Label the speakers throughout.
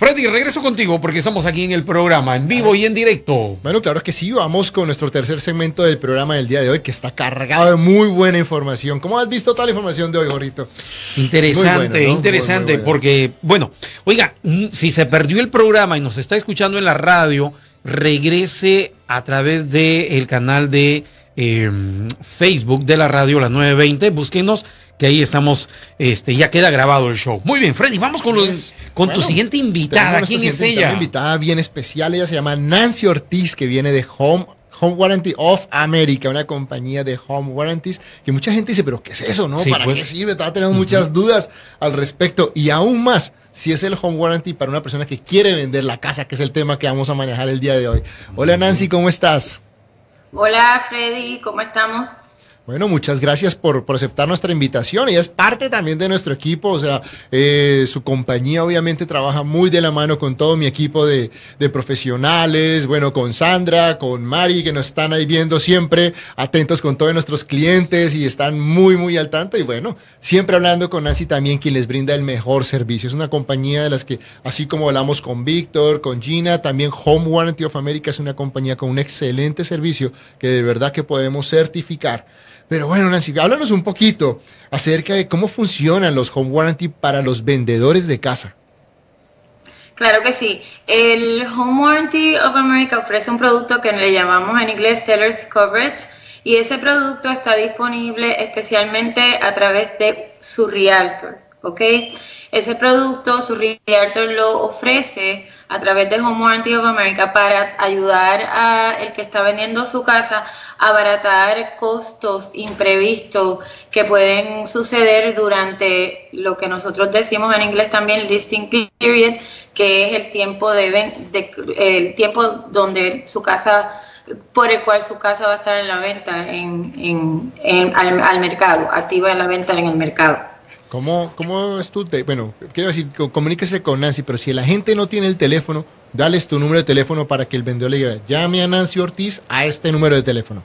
Speaker 1: Freddy, regreso contigo porque estamos aquí en el programa, en vivo y en directo.
Speaker 2: Bueno, claro que sí, vamos con nuestro tercer segmento del programa del día de hoy, que está cargado de muy buena información. ¿Cómo has visto toda la información de hoy, Jorito?
Speaker 1: Interesante, interesante, porque, bueno, oiga, si se perdió el programa y nos está escuchando en la radio, regrese a través del canal de em, Facebook de la radio, las 920, búsquenos que ahí estamos, este, ya queda grabado el show. Muy bien, Freddy, vamos con, los, con tu siguiente invitada. ¿Quién es ella? Una
Speaker 2: invitada bien especial, ella se llama Nancy Ortiz, que viene de Home Home Warranty of America, una compañía de home warranties, que mucha gente dice, pero ¿qué es eso? ¿No? ¿Para pues. qué sirve? Estaba teniendo muchas dudas al respecto. Y aún más, si es el home warranty para una persona que quiere vender la casa, que es el tema que vamos a manejar el día de hoy. Hola Nancy, ¿cómo estás?
Speaker 3: Hola Freddy, ¿cómo estamos?
Speaker 2: Bueno, muchas gracias por, aceptar nuestra invitación. Ella es parte también de nuestro equipo, o sea, eh, su compañía obviamente trabaja muy de la mano con todo mi equipo de, profesionales, bueno, con Sandra, con Mari, que nos están ahí viendo siempre, atentos con todos nuestros clientes y están muy, muy al tanto. Y bueno, siempre hablando con Nancy también, quien les brinda el mejor servicio. Es una compañía de las que, así como hablamos con Víctor, con Gina, también Home Warranty of America es una compañía con un excelente servicio que de verdad que podemos certificar. Pero bueno, Nancy, háblanos un poquito acerca de cómo funcionan los home warranty para los vendedores de casa.
Speaker 3: Claro que sí. El Home Warranty of America ofrece un producto que le llamamos en inglés Seller's Coverage y ese producto está disponible especialmente a través de su Realtor, ¿ok? Ese producto su Realtor lo ofrece a través de Home Warranty of America para ayudar a el que está vendiendo su casa a abaratar costos imprevistos que pueden suceder durante lo que nosotros decimos en inglés también listing period, que es el tiempo de, el tiempo donde su casa por el cual su casa va a estar en la venta en, al mercado, activa en la venta en el mercado.
Speaker 2: ¿Cómo, cómo es tu Bueno, quiero decir, comuníquese con Nancy, pero si la gente no tiene el teléfono, dales tu número de teléfono para que el vendedor le diga, llame a Nancy Ortiz a este número de teléfono.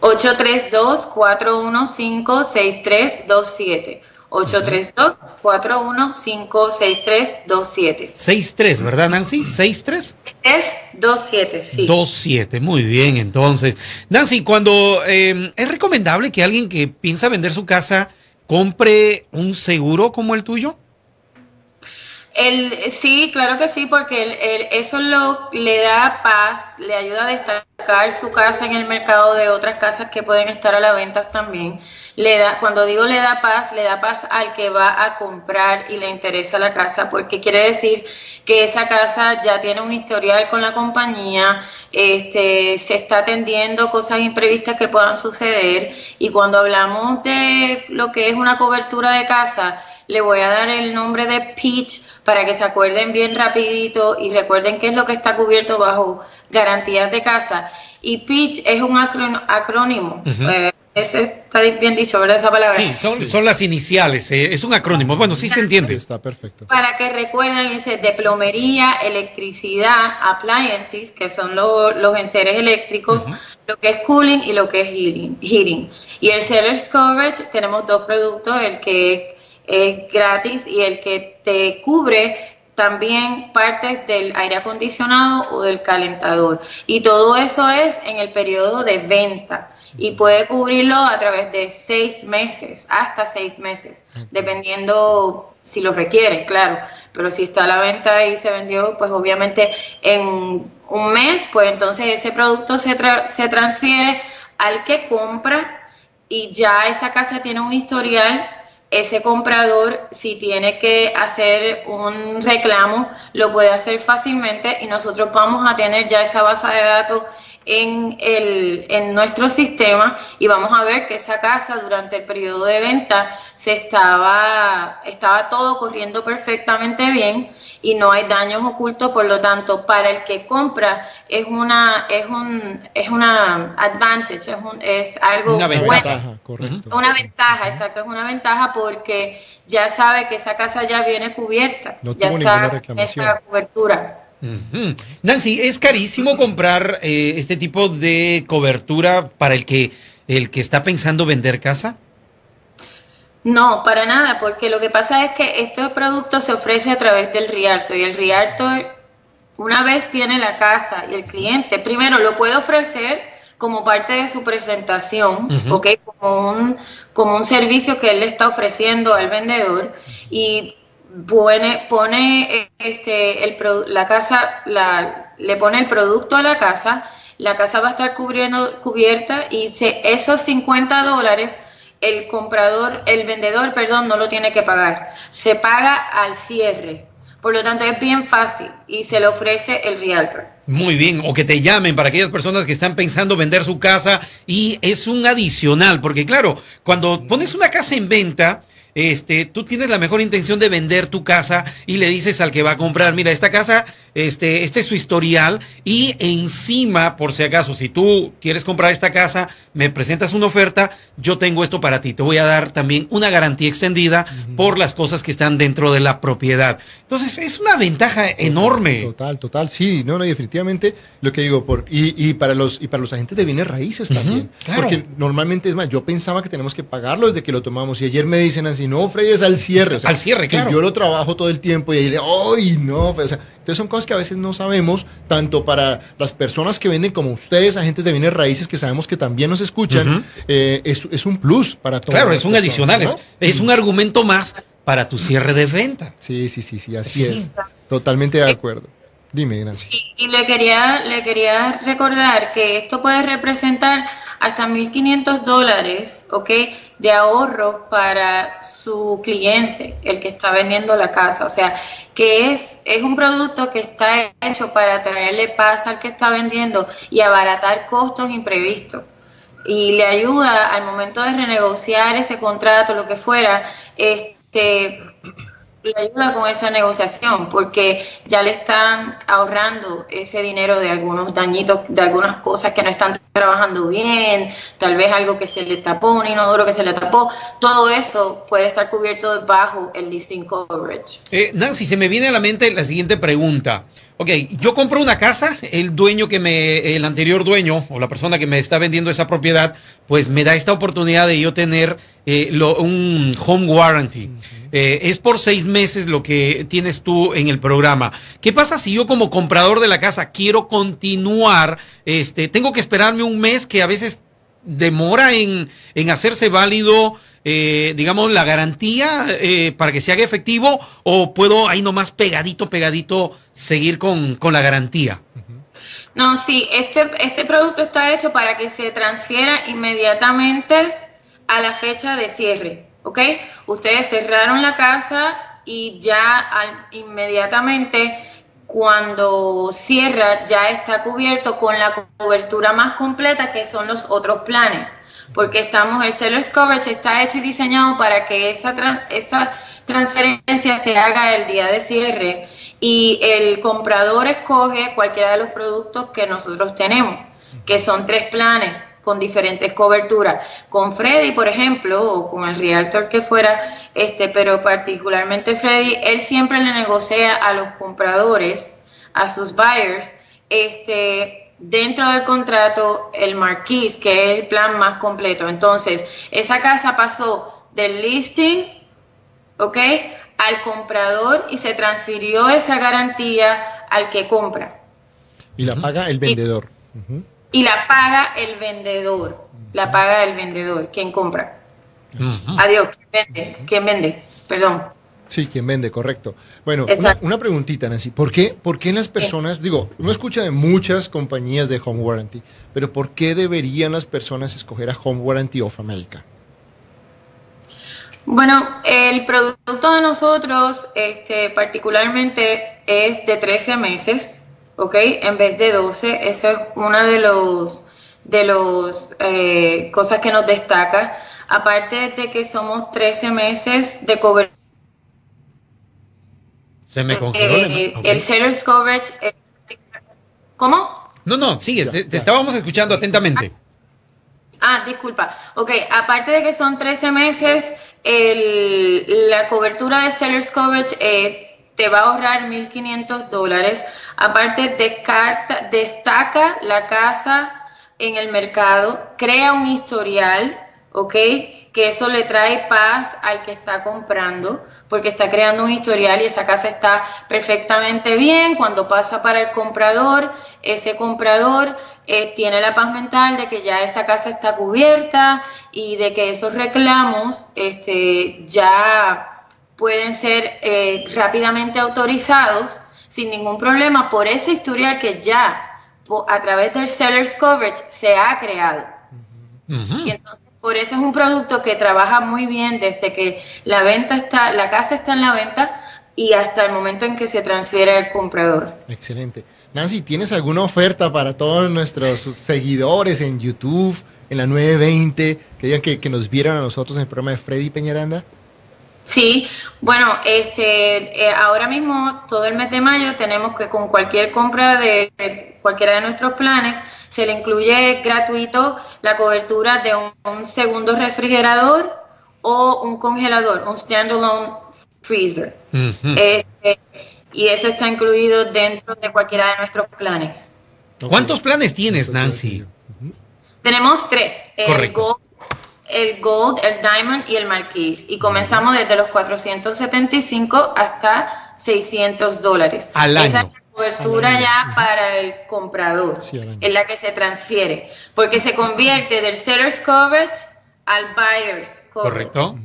Speaker 3: 832-415-6327. 832-415-6327.
Speaker 1: 63, ¿verdad, Nancy? 63.
Speaker 3: Es 27, sí.
Speaker 1: 27, muy bien, entonces. Nancy, cuando eh, es recomendable que alguien que piensa vender su casa compre un seguro como el tuyo?
Speaker 3: El, sí, claro que sí, porque eso lo, le da paz, le ayuda a destacar su casa en el mercado de otras casas que pueden estar a la venta también. Le da, cuando digo le da paz, le da paz al que va a comprar y le interesa la casa, porque quiere decir que esa casa ya tiene un historial con la compañía, este, se está atendiendo cosas imprevistas que puedan suceder y cuando hablamos de lo que es una cobertura de casa, le voy a dar el nombre de Peach para que se acuerden bien rapidito y recuerden qué es lo que está cubierto bajo garantías de casa. Y Peach es un acrónimo. Eh, está bien dicho, ¿verdad? Esa palabra.
Speaker 1: Sí, son, las iniciales, eh, es un acrónimo. Bueno, sí se entiende.
Speaker 2: está perfecto.
Speaker 3: Para que recuerden, dice de plomería, electricidad, appliances, que son los enseres eléctricos, lo que es cooling y lo que es heating. heating. Y el seller's coverage, tenemos dos productos, el que es gratis y el que te cubre también partes del aire acondicionado o del calentador. Y todo eso es en el periodo de venta y puede cubrirlo a través de seis meses, hasta seis meses, dependiendo si lo requiere, claro. Pero si está a la venta y se vendió, pues obviamente en un mes, pues entonces ese producto se, se transfiere al que compra y ya esa casa tiene un historial ese comprador, si tiene que hacer un reclamo, lo puede hacer fácilmente y nosotros vamos a tener ya esa base de datos en, el, en nuestro sistema y vamos a ver que esa casa durante el periodo de venta se estaba, estaba todo corriendo perfectamente bien y no hay daños ocultos, por lo tanto, para el que compra es una es un es una advantage, es, un, es algo
Speaker 2: una ventaja, correcto.
Speaker 3: Una ventaja, exacto, es una ventaja porque ya sabe que esa casa ya viene cubierta,
Speaker 2: no
Speaker 3: ya
Speaker 2: está esa
Speaker 3: cobertura.
Speaker 1: Nancy, ¿es carísimo comprar eh, este tipo de cobertura para el que, el que está pensando vender casa?
Speaker 3: No, para nada, porque lo que pasa es que este producto se ofrece a través del Realtor y el Realtor, una vez tiene la casa y el cliente, primero lo puede ofrecer como parte de su presentación, Como un, como un servicio que él le está ofreciendo al vendedor y pone, pone este, el, la casa, la, le pone el producto a la casa, la casa va a estar cubriendo, cubierta y se, esos 50 dólares el comprador, el vendedor, perdón, no lo tiene que pagar. Se paga al cierre. Por lo tanto, es bien fácil y se le ofrece el realtor.
Speaker 1: Muy bien, o que te llamen para aquellas personas que están pensando vender su casa y es un adicional, porque claro, cuando pones una casa en venta, este, tú tienes la mejor intención de vender tu casa y le dices al que va a comprar, mira, esta casa, este, este es su historial y encima, por si acaso, si tú quieres comprar esta casa, me presentas una oferta, yo tengo esto para ti. Te voy a dar también una garantía extendida por las cosas que están dentro de la propiedad. Entonces, es una ventaja enorme.
Speaker 2: Total, total, sí, no, no, definitivamente lo que digo, por, y, y para los, y para los agentes de bienes raíces también. Porque normalmente, es más, yo pensaba que tenemos que pagarlo desde que lo tomamos y ayer me dicen así, no, Freddy, es al cierre.
Speaker 1: al cierre,
Speaker 2: que yo lo trabajo todo el tiempo y ahí le, ¡ay, no! Pues, entonces son cosas que a veces no sabemos, tanto para las personas que venden como ustedes, agentes de bienes raíces, que sabemos que también nos escuchan, eh, es, un plus para todos.
Speaker 1: Claro, es un adicional, es, un argumento más para tu cierre de venta.
Speaker 2: Sí, sí, sí, sí, así es. Totalmente de acuerdo. Dime, Nancy.
Speaker 3: Sí, y le quería, le quería recordar que esto puede representar hasta 1.500 dólares, ¿ok? De ahorro para su cliente, el que está vendiendo la casa. O sea, que es, es un producto que está hecho para traerle paz al que está vendiendo y abaratar costos imprevistos. Y le ayuda al momento de renegociar ese contrato, lo que fuera, este le ayuda con esa negociación porque ya le están ahorrando ese dinero de algunos dañitos, de algunas cosas que no están trabajando bien, tal vez algo que se le tapó, un inodoro que se le tapó, todo eso puede estar cubierto bajo el listing coverage.
Speaker 1: Eh, Nancy, se me viene a la mente la siguiente pregunta. Ok, yo compro una casa, el dueño que me, el anterior dueño o la persona que me está vendiendo esa propiedad, pues me da esta oportunidad de yo tener eh, un home warranty. Eh, es por seis meses lo que tienes tú en el programa. ¿Qué pasa si yo como comprador de la casa quiero continuar? Este, tengo que esperarme un mes que a veces demora en, en hacerse válido, eh, digamos, la garantía eh, para que se haga efectivo o puedo ahí nomás pegadito, pegadito seguir con, con la garantía?
Speaker 3: No, sí, este, este producto está hecho para que se transfiera inmediatamente a la fecha de cierre, ¿ok? Ustedes cerraron la casa y ya inmediatamente cuando cierra ya está cubierto con la cobertura más completa que son los otros planes porque estamos el seller's coverage está hecho y diseñado para que esa esa transferencia se haga el día de cierre y el comprador escoge cualquiera de los productos que nosotros tenemos que son tres planes con diferentes coberturas. Con Freddy, por ejemplo, o con el realtor que fuera, este, pero particularmente Freddy, él siempre le negocia a los compradores, a sus buyers, este, dentro del contrato el marquis, que es el plan más completo. Entonces, esa casa pasó del listing, ¿ok? Al comprador y se transfirió esa garantía al que compra.
Speaker 2: Y la paga el vendedor
Speaker 3: y la paga el vendedor. La paga el vendedor, quien compra. Adiós, ¿quién vende? ¿Quién vende? Perdón.
Speaker 2: Sí, quien vende, correcto. Bueno, una, preguntita, Nancy. ¿Por qué, ¿Por qué las personas, digo, uno escucha de muchas compañías de Home Warranty, pero ¿por qué deberían las personas escoger a Home Warranty of America?
Speaker 3: Bueno, el producto de nosotros este, particularmente es de 13 meses ¿ok? En vez de 12. Esa es una de los de los eh, cosas que nos destaca. Aparte de que somos 13 meses de cobertura.
Speaker 1: Se me congeló.
Speaker 3: Eh, el seller's coverage. Eh, ¿Cómo?
Speaker 1: No, no, sigue, te, estábamos escuchando atentamente.
Speaker 3: Ah, disculpa. Ok, aparte de que son 13 meses, el, la cobertura de seller's coverage te va a ahorrar 1.500 dólares. Aparte, destaca la casa en el mercado, crea un historial, ¿ok? Que eso le trae paz al que está comprando, porque está creando un historial y esa casa está perfectamente bien. Cuando pasa para el comprador, ese comprador eh, tiene la paz mental de que ya esa casa está cubierta y de que esos reclamos este, ya pueden ser eh, rápidamente autorizados sin ningún problema por esa historial que ya a través del seller's coverage se ha creado. Y entonces por eso es un producto que trabaja muy bien desde que la venta está, la casa está en la venta y hasta el momento en que se transfiere al comprador.
Speaker 2: Excelente. Nancy, ¿tienes alguna oferta para todos nuestros seguidores en YouTube, en la 920, que digan que, que nos vieron a nosotros en el programa de Freddy Peñaranda?
Speaker 3: Sí, bueno, este, eh, ahora mismo todo el mes de mayo tenemos que con cualquier compra de, cualquiera de nuestros planes se le incluye gratuito la cobertura de un, segundo refrigerador o un congelador, un standalone freezer. Este, y eso está incluido dentro de cualquiera de nuestros planes.
Speaker 1: ¿Cuántos planes tienes, Nancy?
Speaker 3: Tenemos tres. Correcto el Gold, el Diamond y el Marquise. Y comenzamos desde los 475 hasta 600 dólares.
Speaker 1: Al año.
Speaker 3: Esa es la cobertura ya para el comprador, en la que se transfiere, porque se convierte del seller's coverage al buyer's
Speaker 1: coverage. Correcto.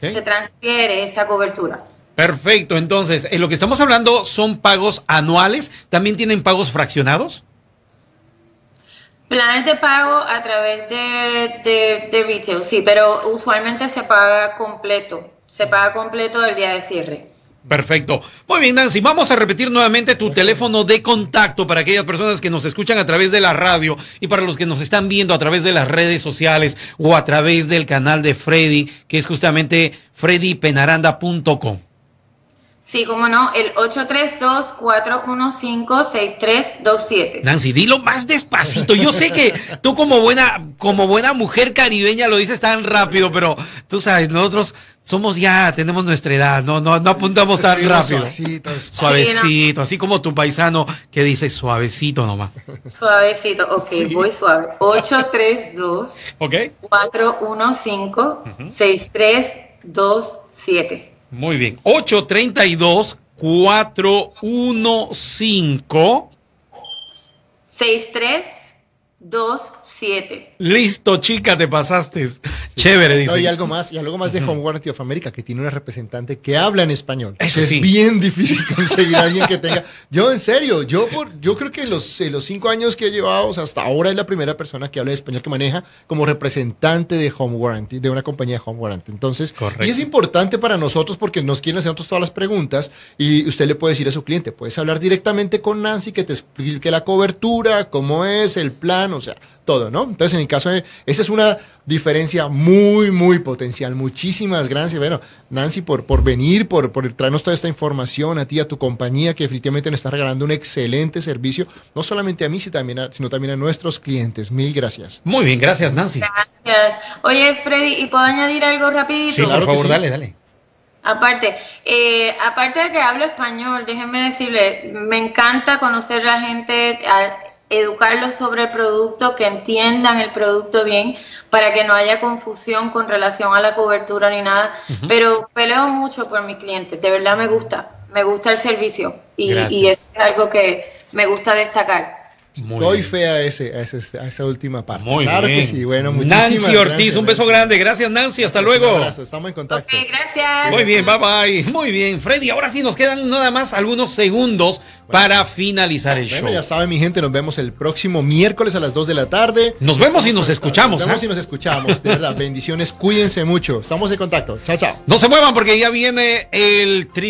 Speaker 3: Se transfiere esa cobertura.
Speaker 1: Perfecto, entonces, en lo que estamos hablando son pagos anuales, ¿también tienen pagos fraccionados?
Speaker 3: Planes de pago a través de, de, retail, sí, pero usualmente se paga completo, se paga completo el día de cierre.
Speaker 1: Perfecto. Muy bien, Nancy. Vamos a repetir nuevamente tu teléfono de contacto para aquellas personas que nos escuchan a través de la radio y para los que nos están viendo a través de las redes sociales o a través del canal de Freddy, que es justamente freddypenaranda.com.
Speaker 3: Sí, cómo no, el 832-415-6327.
Speaker 1: Nancy, dilo más despacito. Yo sé que tú como buena, como buena mujer caribeña lo dices tan rápido, pero tú sabes, nosotros somos ya, tenemos nuestra edad, no, no, no apuntamos tan rápido. Suavecito, suavecito, así como tu paisano que dice suavecito nomás.
Speaker 3: Suavecito, ok, voy suave. 832
Speaker 1: okay.
Speaker 3: 415 6327.
Speaker 1: Muy bien. 832 415
Speaker 3: 6327.
Speaker 1: Listo, chica, te pasaste. Chévere, dice.
Speaker 2: y algo más, y algo más de Home Warranty of America, que tiene una representante que habla en español.
Speaker 1: Eso
Speaker 2: es bien difícil conseguir a alguien que tenga. Yo, en serio, yo por, yo creo que los, los cinco años que he llevado, hasta ahora es la primera persona que habla español que maneja como representante de Home Warranty, de una compañía de Home Warranty. Entonces, y es importante para nosotros porque nos quieren hacer todas las preguntas y usted le puede decir a su cliente, puedes hablar directamente con Nancy que te explique la cobertura, cómo es, el plan, o sea, todo, ¿no? Entonces, en mi caso, esa es una diferencia muy, muy potencial. Muchísimas gracias, bueno, Nancy, por, por venir, por, por traernos toda esta información a ti, a tu compañía, que definitivamente nos está regalando un excelente servicio, no solamente a mí, sino también a, sino también a nuestros clientes. Mil gracias.
Speaker 1: Muy bien, gracias, Nancy.
Speaker 3: Gracias. Oye, Freddy, ¿y puedo añadir algo rapidito?
Speaker 1: Sí, por favor, dale, dale.
Speaker 3: Aparte, eh, aparte de que hablo español, déjenme decirle, me encanta conocer a la gente, educarlos sobre el producto, que entiendan el producto bien, para que no haya confusión con relación a la cobertura ni nada. Pero peleo mucho por mis clientes, de verdad me gusta, me gusta el servicio y, y es algo que me gusta destacar.
Speaker 2: Doy fe a, ese, a, esa última parte.
Speaker 1: Muy claro
Speaker 2: que
Speaker 1: sí. Bueno, muchísimas Nancy Ortiz, un beso grande. Gracias, Nancy. Hasta luego. Un
Speaker 2: abrazo. Estamos en contacto.
Speaker 3: gracias.
Speaker 1: Muy bien, bye bye. Muy bien, Freddy. Ahora sí nos quedan nada más algunos segundos para finalizar el
Speaker 2: bueno,
Speaker 1: show.
Speaker 2: Ya saben, mi gente, nos vemos el próximo miércoles a las 2 de la tarde.
Speaker 1: Nos vemos y nos escuchamos.
Speaker 2: Nos vemos ¿eh? y nos escuchamos. De verdad, bendiciones. Cuídense mucho. Estamos en contacto. Chao, chao.
Speaker 1: No se muevan porque ya viene el triple.